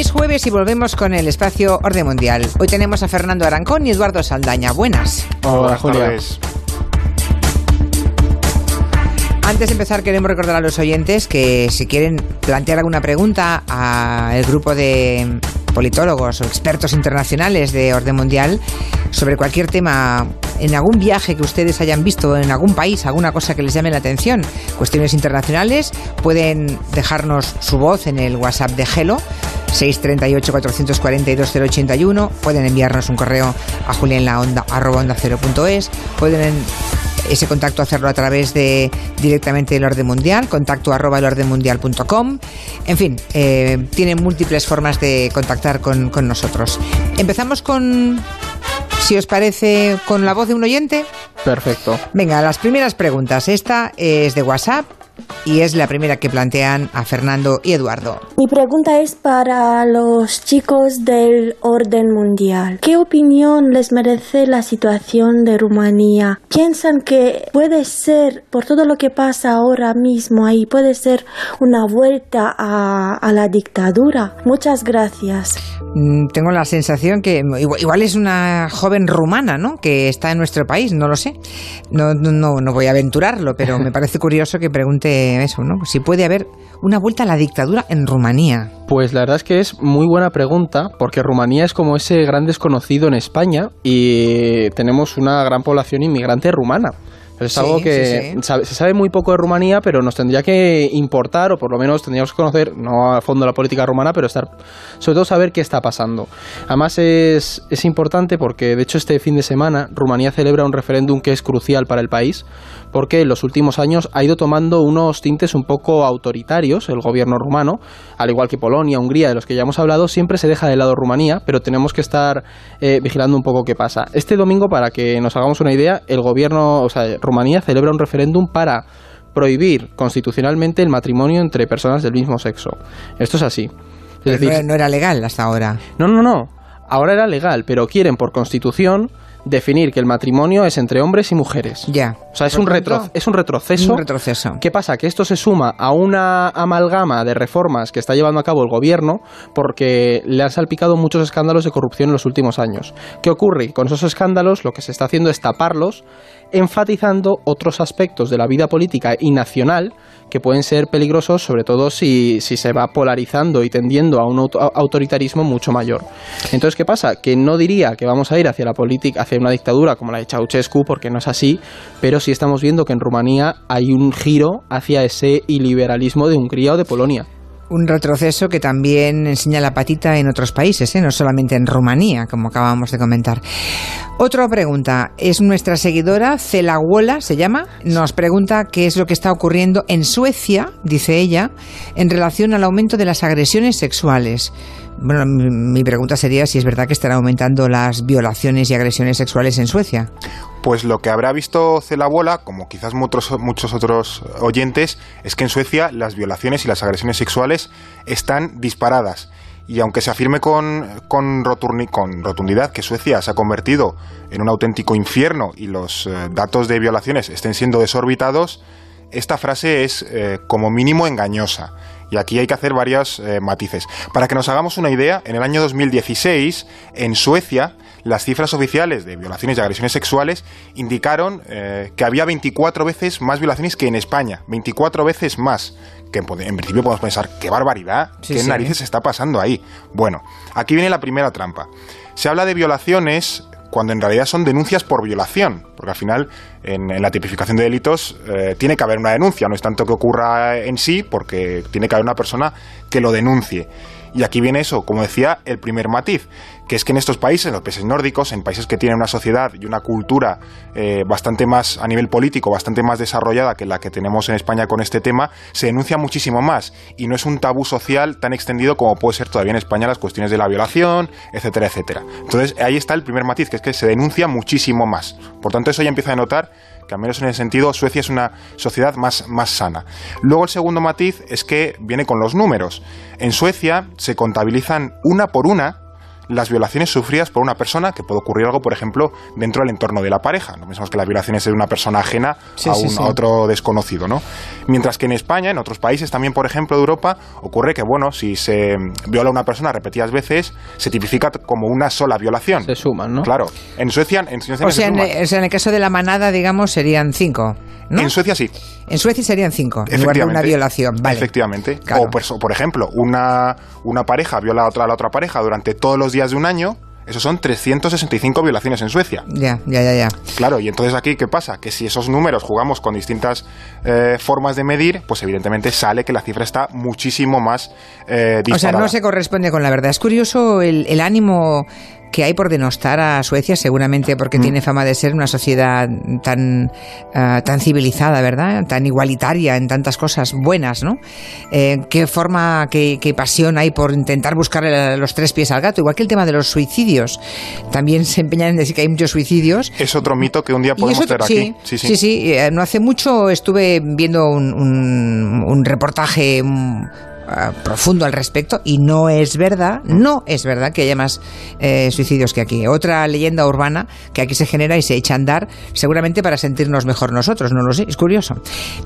Es jueves y volvemos con el espacio Orden Mundial. Hoy tenemos a Fernando Arancón y Eduardo Saldaña. Buenas. Hola, Julia. Antes de empezar, queremos recordar a los oyentes que si quieren plantear alguna pregunta al grupo de politólogos o expertos internacionales de orden mundial sobre cualquier tema en algún viaje que ustedes hayan visto en algún país, alguna cosa que les llame la atención, cuestiones internacionales, pueden dejarnos su voz en el WhatsApp de Gelo 638 442 081, pueden enviarnos un correo a julienlaonda.es, pueden ese contacto hacerlo a través de directamente del orden mundial, contacto arroba elordenmundial.com. En fin, eh, tienen múltiples formas de contactar con, con nosotros. Empezamos con, si os parece, con la voz de un oyente. Perfecto. Venga, las primeras preguntas. Esta es de WhatsApp y es la primera que plantean a Fernando y Eduardo. Mi pregunta es para los chicos del orden mundial. ¿Qué opinión les merece la situación de Rumanía? ¿Piensan que puede ser, por todo lo que pasa ahora mismo ahí, puede ser una vuelta a, a la dictadura? Muchas gracias. Mm, tengo la sensación que igual, igual, es una joven rumana, ¿no? Que está en nuestro país, no lo sé. No, no, no voy a aventurarlo, pero me parece curioso que pregunte eso, ¿no? Si puede haber una vuelta a la dictadura en Rumanía. Pues la verdad es que es muy buena pregunta, porque Rumanía es como ese gran desconocido en España y tenemos una gran población inmigrante rumana. Es algo que sí, sí. sabe- se sabe muy poco de Rumanía, pero nos tendría que importar, o por lo menos tendríamos que conocer, no a fondo la política rumana, pero estar, sobre todo saber qué está pasando. Además es, es importante porque, de hecho, este fin de semana Rumanía celebra un referéndum que es crucial para el país, porque en los últimos años ha ido tomando unos tintes un poco autoritarios, el gobierno rumano, al igual que Polonia, Hungría, de los que ya hemos hablado, siempre se deja de lado Rumanía, pero tenemos que estar eh, vigilando un poco qué pasa. Este domingo, para que nos hagamos una idea, el gobierno, o sea, Rumanía celebra un referéndum para prohibir constitucionalmente el matrimonio entre personas del mismo sexo. Esto es así. Es Pero decir, no era legal hasta ahora. no, no, no. Ahora era legal, pero quieren por constitución definir que el matrimonio es entre hombres y mujeres. Ya. O sea, es un, retro- es un retroceso. Un retroceso. ¿Qué pasa? Que esto se suma a una amalgama de reformas que está llevando a cabo el gobierno porque le han salpicado muchos escándalos de corrupción en los últimos años. ¿Qué ocurre? Con esos escándalos lo que se está haciendo es taparlos, enfatizando otros aspectos de la vida política y nacional que pueden ser peligrosos, sobre todo si, se va polarizando y tendiendo a un auto- autoritarismo mucho mayor. Entonces, ¿qué pasa? Que no diría que vamos a ir hacia la política, hacia una dictadura como la de Ceausescu, porque no es así, pero sí estamos viendo que en Rumanía hay un giro hacia ese iliberalismo de Hungría o de Polonia. Un retroceso que también enseña la patita en otros países, ¿eh? no solamente en Rumanía, como acabamos de comentar. Otra pregunta, es nuestra seguidora, Celaguola se llama, nos pregunta qué es lo que está ocurriendo en Suecia, dice ella, en relación al aumento de las agresiones sexuales. Bueno, mi, pregunta sería si es verdad que están aumentando las violaciones y agresiones sexuales en Suecia. Pues lo que habrá visto Celabola, como quizás muchos, otros oyentes, es que en Suecia las violaciones y las agresiones sexuales están disparadas. Y aunque se afirme con, con rotundidad que Suecia se ha convertido en un auténtico infierno y los eh, datos de violaciones estén siendo desorbitados, esta frase es eh, como mínimo engañosa. Y aquí hay que hacer varios eh, matices. Para que nos hagamos una idea, en el año 2016, en Suecia, las cifras oficiales de violaciones y agresiones sexuales indicaron eh, que había 24 veces más violaciones que en España. 24 veces más. Que en, en principio podemos pensar, qué barbaridad, Sí, qué sí. narices está pasando ahí. Bueno, aquí viene la primera trampa. Se habla de violaciones cuando en realidad son denuncias por violación, porque al final en, la tipificación de delitos eh, tiene que haber una denuncia, no es tanto que ocurra en sí, porque tiene que haber una persona que lo denuncie. Y aquí viene eso, como decía, el primer matiz, que es que en estos países, en los países nórdicos, en países que tienen una sociedad y una cultura eh, bastante más, a nivel político, bastante más desarrollada que la que tenemos en España con este tema, se denuncia muchísimo más y no es un tabú social tan extendido como puede ser todavía en España las cuestiones de la violación, etcétera, etcétera. Entonces ahí está el primer matiz, que es que se denuncia muchísimo más. Por tanto, eso ya empieza a notar que al menos en ese sentido Suecia es una sociedad más, más sana. Luego el segundo matiz es que viene con los números. En Suecia se contabilizan una por una las violaciones sufridas por una persona, que puede ocurrir algo, por ejemplo, dentro del entorno de la pareja. No pensamos que las violaciones es de una persona ajena a, un, otro desconocido, ¿no? Mientras que en España, en otros países también, por ejemplo, de Europa, ocurre que, bueno, si se viola a una persona repetidas veces, se tipifica como una sola violación. Se suman, ¿no? Claro. En Suecia, en Suecia o, sea, en, el caso de la manada, digamos, serían cinco. ¿no? En Suecia sí. En Suecia serían cinco, en lugar de una violación. Vale. Efectivamente. O, pues, por ejemplo, una, una pareja viola a otra, a la otra pareja durante todos los días de un año, eso son 365 violaciones en Suecia. Ya, ya, ya, ya. Claro, y entonces aquí, ¿qué pasa? Que si esos números jugamos con distintas eh, formas de medir, pues evidentemente sale que la cifra está muchísimo más eh, O sea, no se corresponde con la verdad. Es curioso el, el ánimo que hay por denostar a Suecia, seguramente porque mm. tiene fama de ser una sociedad tan, ah, tan civilizada, ¿verdad? Tan igualitaria en tantas cosas buenas, ¿no? Eh, ¿Qué forma, qué, pasión hay por intentar buscar los tres pies al gato? Igual que el tema de los suicidios. También se empeñan en decir que hay muchos suicidios. Es otro mito que un día podemos ver aquí. Sí, sí, sí. Eh, no hace mucho estuve viendo un, un, un reportaje profundo al respecto y no es verdad, no es verdad que haya más eh, suicidios que aquí. Otra leyenda urbana que aquí se genera y se echa a andar seguramente para sentirnos mejor nosotros, no lo sé, es curioso.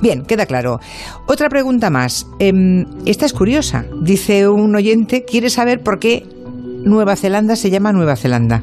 Bien, queda claro. Otra pregunta más. Em, esta es curiosa. Dice un oyente, quiere saber por qué Nueva Zelanda se llama Nueva Zelanda.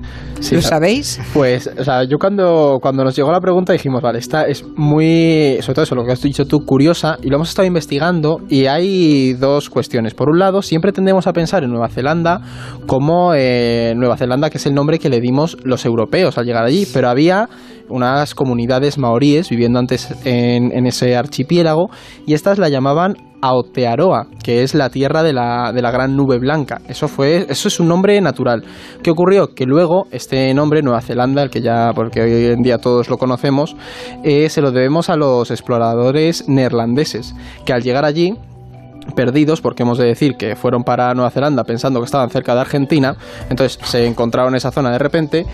¿Lo sabéis? Pues, o sea, yo cuando, cuando nos llegó la pregunta dijimos, vale, esta es muy, sobre todo eso, lo que has dicho tú, curiosa, y lo hemos estado investigando, y hay dos cuestiones. Por un lado, siempre tendemos a pensar en Nueva Zelanda como eh, Nueva Zelanda, que es el nombre que le dimos los europeos al llegar allí, pero había unas comunidades maoríes viviendo antes en, ese archipiélago, y estas la llamaban Aotearoa, que es la tierra de la, de la gran nube blanca. Eso, fue, eso es un nombre natural. ¿Qué ocurrió? Que luego este nombre, Nueva Zelanda, el que ya, porque hoy en día todos lo conocemos, eh, se lo debemos a los exploradores neerlandeses, que al llegar allí perdidos, porque hemos de decir que fueron para Nueva Zelanda pensando que estaban cerca de Argentina, entonces se encontraron en esa zona de repente,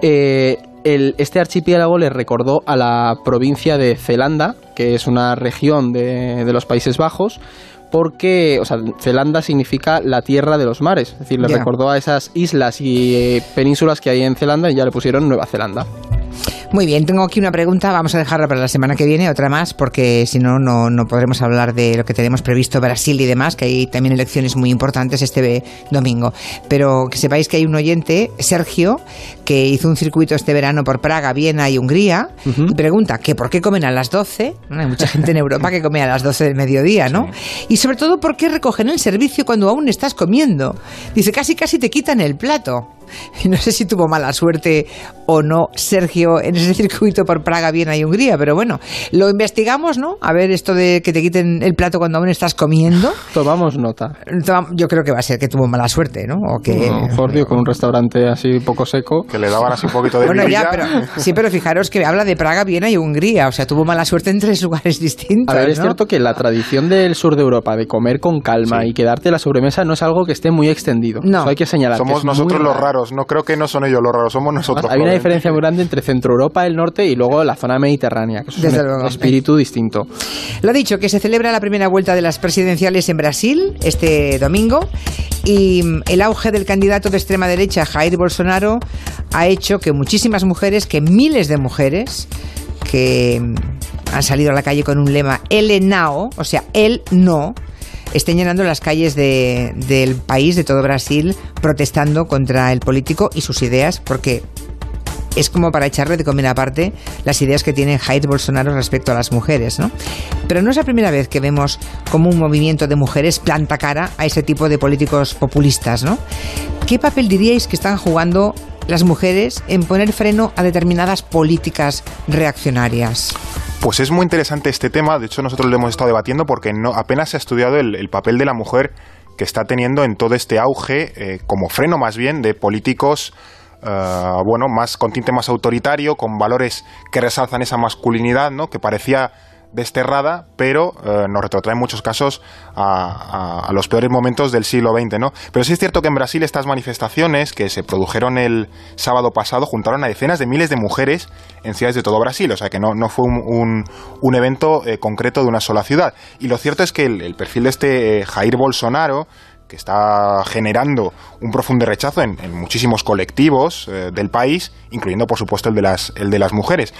eh, este archipiélago le recordó a la provincia de Zelanda, que es una región de, los Países Bajos, porque, o sea, Zelanda significa la tierra de los mares, es decir, le recordó a esas islas y eh, penínsulas que hay en Zelanda y ya le pusieron Nueva Zelanda. Muy bien, tengo aquí una pregunta, vamos a dejarla para la semana que viene, otra más, porque si no, no podremos hablar de lo que tenemos previsto Brasil y demás, que hay también elecciones muy importantes este domingo. Pero que sepáis que hay un oyente, Sergio, que hizo un circuito este verano por Praga, Viena y Hungría, y pregunta que por qué comen a las 12, hay mucha gente en Europa que come a las 12 del mediodía, ¿no? Y sobre todo, ¿por qué recogen el servicio cuando aún estás comiendo? Dice, casi casi te quitan el plato. No sé si tuvo mala suerte o no Sergio en ese circuito por Praga, Viena y Hungría, pero bueno, lo investigamos, ¿no? A ver esto de que te quiten el plato cuando aún estás comiendo. Tomamos nota. Yo creo que va a ser que tuvo mala suerte, ¿no? O que no, con un restaurante así poco seco que le daban así un poquito de Bueno, ya, pero sí, pero fijaros que habla de Praga, Viena y Hungría, o sea, tuvo mala suerte en tres lugares distintos. A ver, es cierto que la tradición del sur de Europa de comer con calma y quedarte la sobremesa no es algo que esté muy extendido. No, hay que señalar. Somos nosotros los raros, no creo que no son ellos los raros, somos nosotros. hay una diferencia muy grande entre Centro Europa, el norte y luego la zona mediterránea, que es un espíritu distinto. Lo ha dicho, que se celebra la primera vuelta de las presidenciales en Brasil este domingo y el auge del candidato de extrema derecha, Jair Bolsonaro, ha hecho que muchísimas mujeres, que miles de mujeres, que han salido a la calle con un lema El Nao, o sea, el no, estén llenando las calles del país, de todo Brasil, protestando contra el político y sus ideas, porque es como para echarle de comer aparte las ideas que tiene Jair Bolsonaro respecto a las mujeres, ¿no? Pero no es la primera vez que vemos como un movimiento de mujeres planta cara a ese tipo de políticos populistas, ¿no? ¿Qué papel diríais que están jugando las mujeres en poner freno a determinadas políticas reaccionarias? Pues es muy interesante este tema, de hecho nosotros lo hemos estado debatiendo porque no, apenas se ha estudiado el, papel de la mujer que está teniendo en todo este auge, eh, como freno más bien, de políticos eh, bueno, más con tinte más autoritario, con valores que resalzan esa masculinidad, ¿no? que parecía desterrada, pero eh, nos retrotrae en muchos casos a, los peores momentos del siglo XX, ¿no? Pero sí es cierto que en Brasil estas manifestaciones que se produjeron el sábado pasado juntaron a decenas de miles de mujeres en ciudades de todo Brasil, o sea que no, no fue un, un, evento eh, concreto de una sola ciudad. Y lo cierto es que el, perfil de este Jair Bolsonaro que está generando un profundo rechazo en, muchísimos colectivos eh, del país, incluyendo por supuesto el de las, el de las mujeres.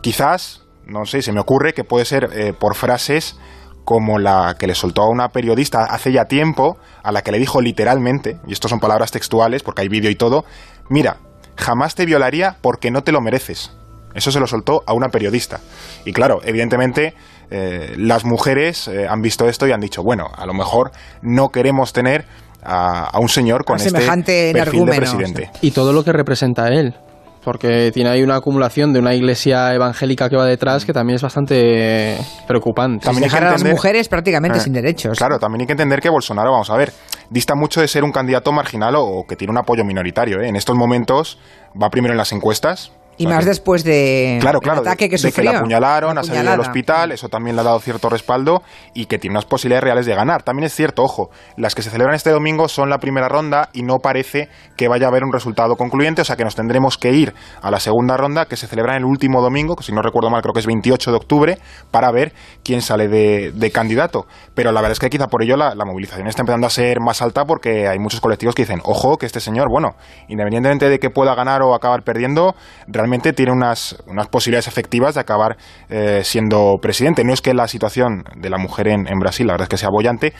Quizás, no sé, se me ocurre que puede ser eh, por frases como la que le soltó a una periodista hace ya tiempo, a la que le dijo literalmente, y esto son palabras textuales porque hay vídeo y todo, mira, jamás te violaría porque no te lo mereces. Eso se lo soltó a una periodista. Y claro, evidentemente eh, las mujeres eh, han visto esto y han dicho, bueno, a lo mejor no queremos tener a, un señor con este perfil de presidente. Y todo lo que representa él porque tiene ahí una acumulación de una iglesia evangélica que va detrás que también es bastante preocupante. También dejar a las mujeres prácticamente eh, sin derechos. Claro, también hay que entender que Bolsonaro, vamos a ver, dista mucho de ser un candidato marginal o, que tiene un apoyo minoritario. En estos momentos va primero en las encuestas, y más después de claro, claro, ataque que sufrió. De que la apuñalaron, ha salido del hospital, eso también le ha dado cierto respaldo y que tiene unas posibilidades reales de ganar. También es cierto, ojo, las que se celebran este domingo son la primera ronda y no parece que vaya a haber un resultado concluyente, o sea que nos tendremos que ir a la segunda ronda que se celebra en el último domingo, que si no recuerdo mal creo que es 28 de octubre, para ver quién sale de, candidato. Pero la verdad es que quizá por ello la, la movilización está empezando a ser más alta porque hay muchos colectivos que dicen, ojo, que este señor, bueno, independientemente de que pueda ganar o acabar perdiendo, realmente tiene unas unas, posibilidades efectivas de acabar eh, siendo presidente. No es que la situación de la mujer en, Brasil, la verdad es que sea bollante,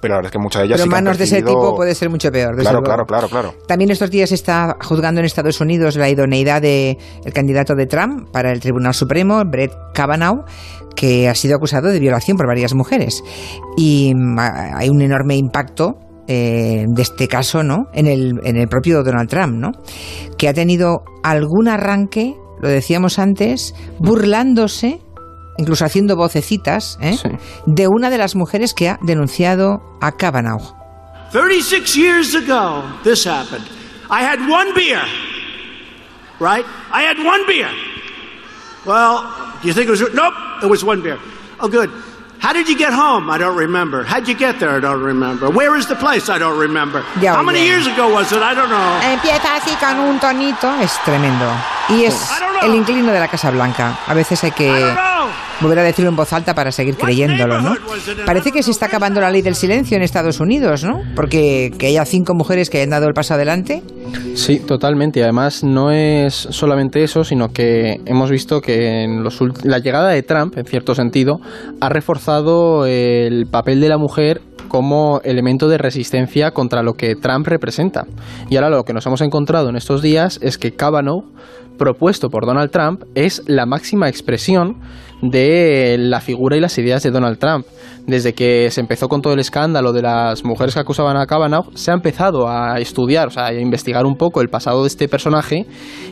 pero la verdad es que muchas de ellas pero manos de ese tipo puede ser mucho peor. Claro, claro, claro, claro. También estos días se está juzgando en Estados Unidos la idoneidad del el candidato de Trump para el Tribunal Supremo, Brett Kavanaugh, que ha sido acusado de violación por varias mujeres. Y mm, hay un enorme impacto eh, de este caso, ¿no? En el, en el propio Donald Trump, ¿no? Que ha tenido algún arranque lo decíamos antes, burlándose, incluso haciendo vocecitas, ¿eh? de una de las mujeres que ha denunciado a Kavanaugh. 36 years ago, this happened. I had one beer, right? I had one beer. Well, do you think it was? Nope, it was one beer. Oh, good. How did you get home? I don't remember. How'd you get there? I don't remember. Where is the place? I don't remember. How many years ago was it? I don't know. Empieza así con un tonito, es tremendo. Y es el inclino de la Casa Blanca. A veces hay que volver a decirlo en voz alta para seguir creyéndolo, ¿no? Parece que se está acabando la ley del silencio en Estados Unidos, ¿no? Porque que haya cinco mujeres que hayan dado el paso adelante. Sí, totalmente. Y además no es solamente eso, sino que hemos visto que en los la llegada de Trump, en cierto sentido, ha reforzado el papel de la mujer como elemento de resistencia contra lo que Trump representa. Y ahora lo que nos hemos encontrado en estos días es que Kavanaugh propuesto por Donald Trump es la máxima expresión de la figura y las ideas de Donald Trump. Desde que se empezó con todo el escándalo de las mujeres que acusaban a Kavanaugh, se ha empezado a estudiar, o sea, a investigar un poco el pasado de este personaje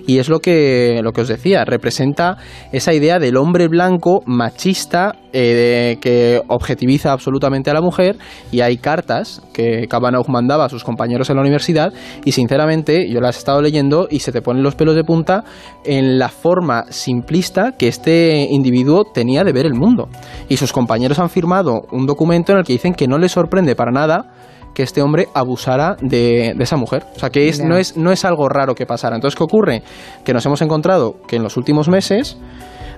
y es lo que, lo que os decía, representa esa idea del hombre blanco machista eh, que objetiviza absolutamente a la mujer y hay cartas que Kavanaugh mandaba a sus compañeros en la universidad y sinceramente yo las he estado leyendo y se te ponen los pelos de punta en la forma simplista que este individuo tenía de ver el mundo. Y sus compañeros han firmado un documento en el que dicen que no les sorprende para nada que este hombre abusara de, esa mujer. O sea, que es, no, es, no es algo raro que pasara. Entonces, ¿qué ocurre? Que nos hemos encontrado que en los últimos meses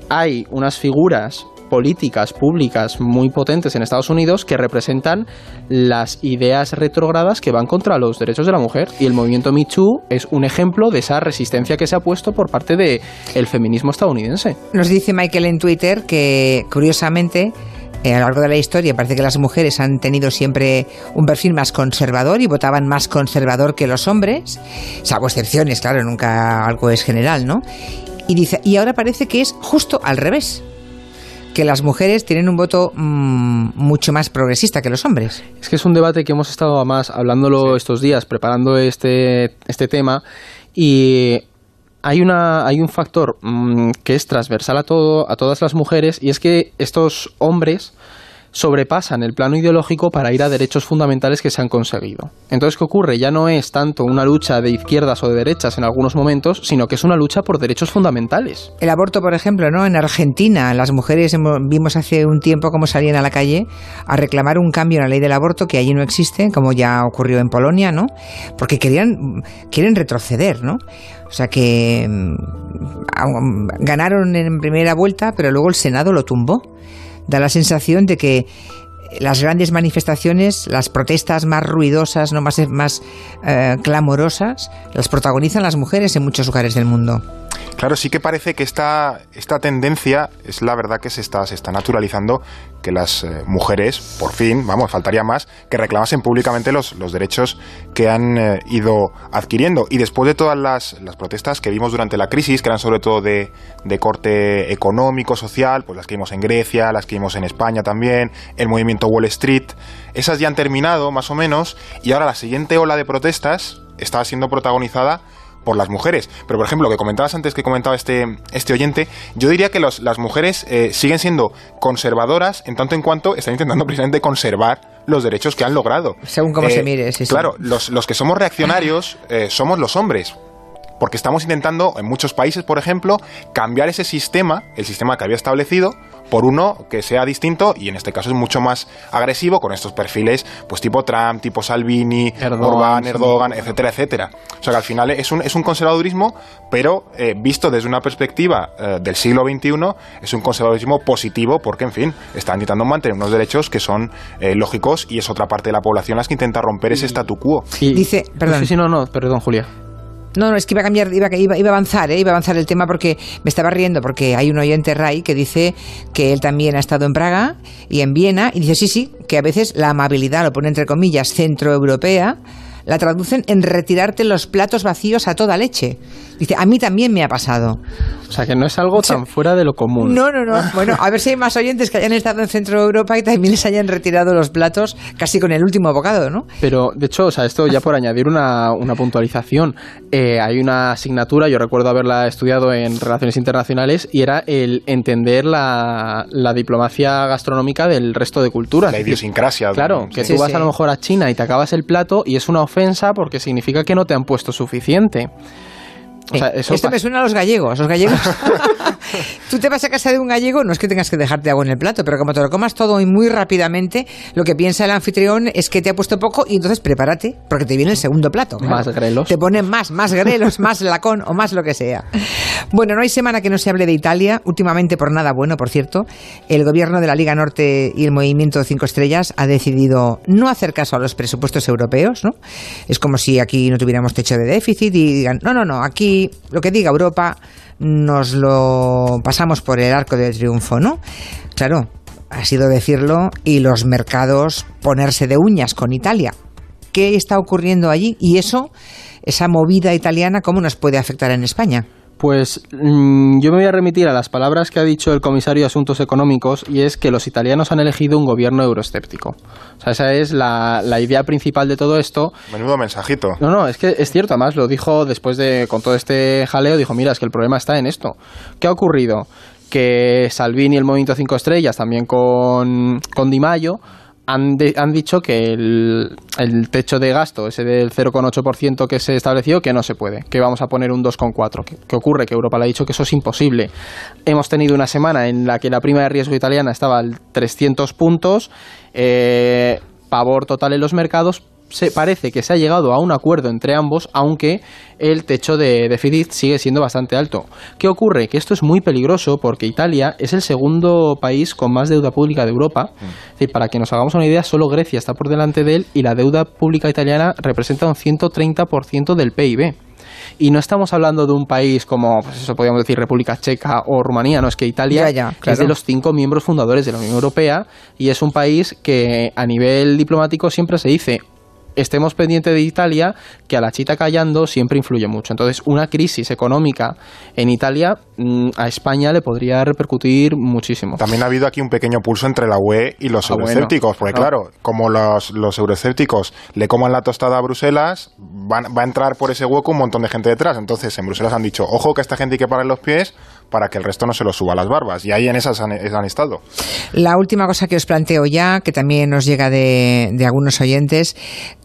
hay unas figuras políticas públicas muy potentes en Estados Unidos que representan las ideas retrógradas que van contra los derechos de la mujer y el movimiento Me Too es un ejemplo de esa resistencia que se ha puesto por parte del el feminismo estadounidense. Nos dice Michael en Twitter que curiosamente eh, a lo largo de la historia parece que las mujeres han tenido siempre un perfil más conservador y votaban más conservador que los hombres, salvo excepciones, claro, nunca algo es general, ¿no? Y dice, y ahora parece que es justo al revés que las mujeres tienen un voto mm, mucho más progresista que los hombres. Es que es un debate que hemos estado más hablándolo estos días, preparando este, este tema, y hay, una, hay un factor mm, que es transversal a, todo, a todas las mujeres, y es que estos hombres sobrepasan el plano ideológico para ir a derechos fundamentales que se han conseguido. Entonces, ¿qué ocurre? Ya no es tanto una lucha de izquierdas o de derechas en algunos momentos, sino que es una lucha por derechos fundamentales. El aborto, por ejemplo, ¿no? En Argentina, las mujeres vimos hace un tiempo cómo salían a la calle a reclamar un cambio en la ley del aborto que allí no existe, como ya ocurrió en Polonia, ¿no? Porque querían, quieren retroceder, ¿no? O sea que mm, ganaron en primera vuelta, pero luego el Senado lo tumbó da la sensación de que las grandes manifestaciones, las protestas más ruidosas, no más, más eh, clamorosas, las protagonizan las mujeres en muchos lugares del mundo. Claro, sí que parece que esta, esta tendencia es la verdad que se está, se está naturalizando que las eh, mujeres, por fin, vamos, faltaría más, que reclamasen públicamente los, los derechos que han eh, ido adquiriendo. Y después de todas las, las, protestas que vimos durante la crisis, que eran sobre todo de, de, corte económico, social, pues las que vimos en Grecia, las que vimos en España también, el movimiento Wall Street, esas ya han terminado más o menos, y ahora la siguiente ola de protestas está siendo protagonizada por las mujeres. Pero, por ejemplo, lo que comentabas antes, que comentaba este, este oyente, yo diría que los, las mujeres eh, siguen siendo conservadoras en tanto en cuanto están intentando precisamente conservar los derechos que han logrado. Según cómo Eh, se mire, sí, sí. Claro, los, los que somos reaccionarios eh, somos los hombres. Porque estamos intentando, en muchos países, por ejemplo, cambiar ese sistema, el sistema que había establecido, por uno que sea distinto y en este caso es mucho más agresivo con estos perfiles pues tipo Trump, tipo Salvini, Erdogan, Orbán, sí. Erdogan, etcétera, etcétera. O sea que al final es un, es un conservadurismo, pero eh, visto desde una perspectiva eh, del siglo XXI, es un conservadurismo positivo porque, en fin, están intentando mantener unos derechos que son eh, lógicos y es otra parte de la población las que intenta romper ese statu quo. Y- Dice- perdón. Sí, sí, no, no, perdón, Julia. No, no, es que iba a cambiar, iba, iba, iba a avanzar, ¿eh? iba a avanzar el tema porque me estaba riendo porque hay un oyente Ray que dice que él también ha estado en Praga y en Viena y dice sí, sí, que a veces la amabilidad, lo pone entre comillas, centroeuropea, la traducen en retirarte los platos vacíos a toda leche. Dice, a mí también me ha pasado. O sea, que no es algo tan fuera de lo común. No, no, no. Bueno, a ver si hay más oyentes que hayan estado en Centro Europa y también les hayan retirado los platos casi con el último bocado, ¿no? Pero, de hecho, o sea, esto ya por añadir una, una puntualización. eh, hay una asignatura, yo recuerdo haberla estudiado en Relaciones Internacionales, y era el entender la, la diplomacia gastronómica del resto de culturas. La idiosincrasia. Claro, que Sí, tú vas sí. a lo mejor a China y te acabas el plato y es una ofensa porque significa que no te han puesto suficiente. O sea, eso Esto me suena a los gallegos. Los gallegos. Tú te vas a casa de un gallego, no es que tengas que dejarte agua en el plato, pero como te lo comas todo y muy rápidamente, lo que piensa el anfitrión es que te ha puesto poco y entonces prepárate, porque te viene el segundo plato. claro. Más grelos. Te ponen más, más grelos, más lacón o más lo que sea. Bueno, no hay semana que no se hable de Italia, últimamente por nada bueno, por cierto. El gobierno de la Liga Norte y el Movimiento Cinco Estrellas ha decidido no hacer caso a los presupuestos europeos, ¿no? Es como si aquí no tuviéramos techo de déficit y digan, no, no, no, aquí lo que diga Europa nos lo pasamos por el arco del triunfo, ¿no? Claro, ha sido decirlo y los mercados ponerse de uñas con Italia. ¿Qué está ocurriendo allí? Y eso, esa movida italiana, ¿cómo nos puede afectar en España? Pues mm, yo me voy a remitir a las palabras que ha dicho el comisario de Asuntos Económicos y es que los italianos han elegido un gobierno euroescéptico. O sea, esa es la, la idea principal de todo esto. Menudo mensajito. No, no, es que es cierto, además lo dijo después de, con todo este jaleo, dijo, mira, es que el problema está en esto. ¿Qué ha ocurrido? Que Salvini y el Movimiento 5 Estrellas, también con, con Di Maio, han, de- han dicho que el, el techo de gasto, ese del 0,8% que se estableció, que no se puede, que vamos a poner un 2,4%. ¿Qué, ¿Qué ocurre? Que Europa le ha dicho que eso es imposible. Hemos tenido una semana en la que la prima de riesgo italiana estaba al 300 puntos, eh, pavor total en los mercados, se parece que se ha llegado a un acuerdo entre ambos, aunque el techo de déficit sigue siendo bastante alto. ¿Qué ocurre? Que esto es muy peligroso porque Italia es el segundo país con más deuda pública de Europa. Es decir, para que nos hagamos una idea, solo Grecia está por delante de él y la deuda pública italiana representa un 130% del PIB. Y no estamos hablando de un país como, pues eso podríamos decir, República Checa o Rumanía, no es que Italia Ya, ya, es de los cinco miembros fundadores de la Unión Europea y es un país que a nivel diplomático siempre se dice estemos pendientes de Italia, que a la chita callando siempre influye mucho. Entonces, una crisis económica en Italia a España le podría repercutir muchísimo. También ha habido aquí un pequeño pulso entre la UE y los Ah, bueno. porque Ah. claro, como los, los euroescépticos le coman la tostada a Bruselas, van- va a entrar por ese hueco un montón de gente detrás. Entonces, en Bruselas han dicho, ojo que a esta gente hay que parar los pies para que el resto no se lo suba a las barbas. Y ahí en esas han, han estado. La última cosa que os planteo ya, que también nos llega de, de algunos oyentes,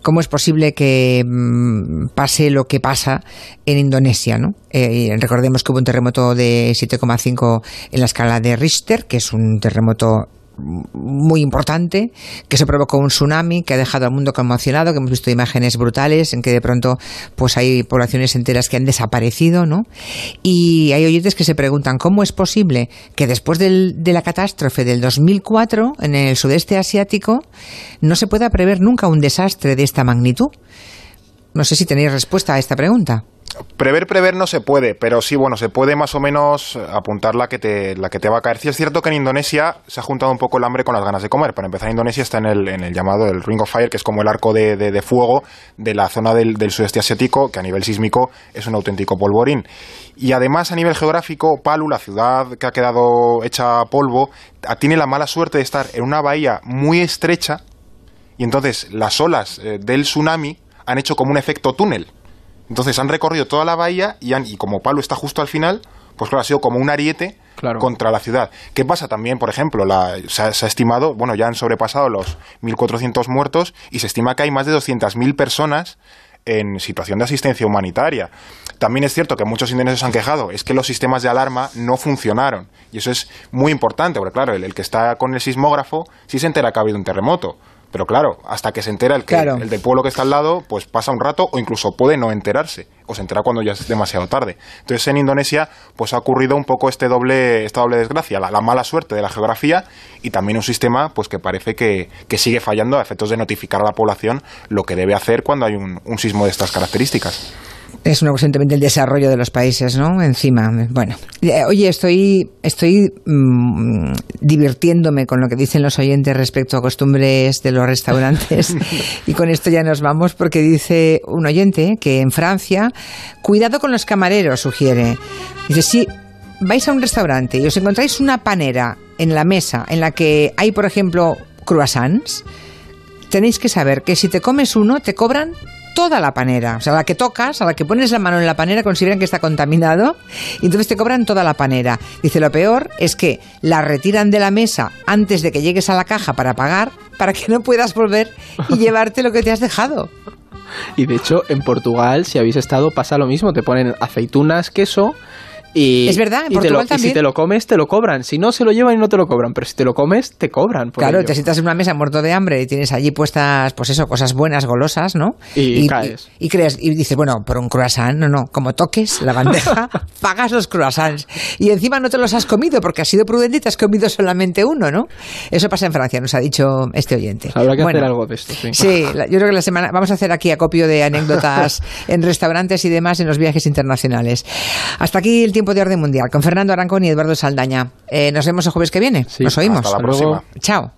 ¿cómo es posible que mm, pase lo que pasa en Indonesia? ¿no? Eh, recordemos que hubo un terremoto de 7,5 en la escala de Richter, que es un terremoto muy importante, que se provocó un tsunami que ha dejado al mundo conmocionado, que hemos visto imágenes brutales en que de pronto pues hay poblaciones enteras que han desaparecido, ¿no? Y hay oyentes que se preguntan cómo es posible que después del, de la catástrofe del 2004 en el sudeste asiático no se pueda prever nunca un desastre de esta magnitud. No sé si tenéis respuesta a esta pregunta. Prever, prever no se puede, pero sí, bueno, se puede más o menos apuntar la que te, la que te va a caer. Sí es cierto que en Indonesia se ha juntado un poco el hambre con las ganas de comer. Para empezar, Indonesia está en el, en el llamado el Ring of Fire, que es como el arco de, de, fuego de la zona del, del, sudeste asiático, que a nivel sísmico es un auténtico polvorín. Y además, a nivel geográfico, Palu, la ciudad que ha quedado hecha polvo, tiene la mala suerte de estar en una bahía muy estrecha, y entonces las olas eh, del tsunami han hecho como un efecto túnel entonces han recorrido toda la bahía y, han, y como Palo está justo al final, pues claro, ha sido como un ariete claro. contra la ciudad. ¿Qué pasa también, por ejemplo? La, se, ha, se, ha, estimado, bueno, ya han sobrepasado los 1.400 muertos y se estima que hay más de 200.000 personas en situación de asistencia humanitaria. También es cierto que muchos indonesios han quejado, es que los sistemas de alarma no funcionaron. Y eso es muy importante, porque claro, el, el que está con el sismógrafo sí se entera que ha habido un terremoto pero claro, hasta que se entera el, que, claro. el del pueblo que está al lado, pues pasa un rato o incluso puede no enterarse, o se entera cuando ya es demasiado tarde. Entonces en Indonesia pues ha ocurrido un poco este doble, esta doble desgracia, la, la mala suerte de la geografía y también un sistema pues que parece que, que, sigue fallando a efectos de notificar a la población lo que debe hacer cuando hay un, un sismo de estas características. Es una cuestión también del desarrollo de los países, ¿no? Encima, bueno. Oye, estoy, estoy mmm, divirtiéndome con lo que dicen los oyentes respecto a costumbres de los restaurantes. y con esto ya nos vamos porque dice un oyente que en Francia, cuidado con los camareros, sugiere. Dice, si vais a un restaurante y os encontráis una panera en la mesa en la que hay, por ejemplo, croissants, tenéis que saber que si te comes uno, te cobran toda la panera. O sea, a la que tocas, a la que pones la mano en la panera, consideran que está contaminado y entonces te cobran toda la panera. Dice, lo peor es que la retiran de la mesa antes de que llegues a la caja para pagar, para que no puedas volver y llevarte lo que te has dejado. Y de hecho, en Portugal, si habéis estado, pasa lo mismo. Te ponen aceitunas, queso y, es verdad, en y, Portugal te lo, y si te lo comes, te lo cobran. Si no, se lo llevan y no te lo cobran. Pero si te lo comes, te cobran. Por claro, ello. te sientas en una mesa muerto de hambre y tienes allí puestas, pues eso, cosas buenas, golosas, ¿no? Y, y caes. Y, crees, y dices, bueno, por un croissant, no, no. Como toques la bandeja, pagas los croissants. Y encima no te los has comido porque has sido prudente y te has comido solamente uno, ¿no? Eso pasa en Francia, nos ha dicho este oyente. Habrá que bueno, hacer algo de esto, sí. Sí, yo creo que la semana. Vamos a hacer aquí acopio de anécdotas en restaurantes y demás en los viajes internacionales. Hasta aquí el tiempo de orden mundial con Fernando Arancón y Eduardo Saldaña. Eh, nos vemos el jueves que viene. Sí, nos oímos. Hasta la próxima. Chao.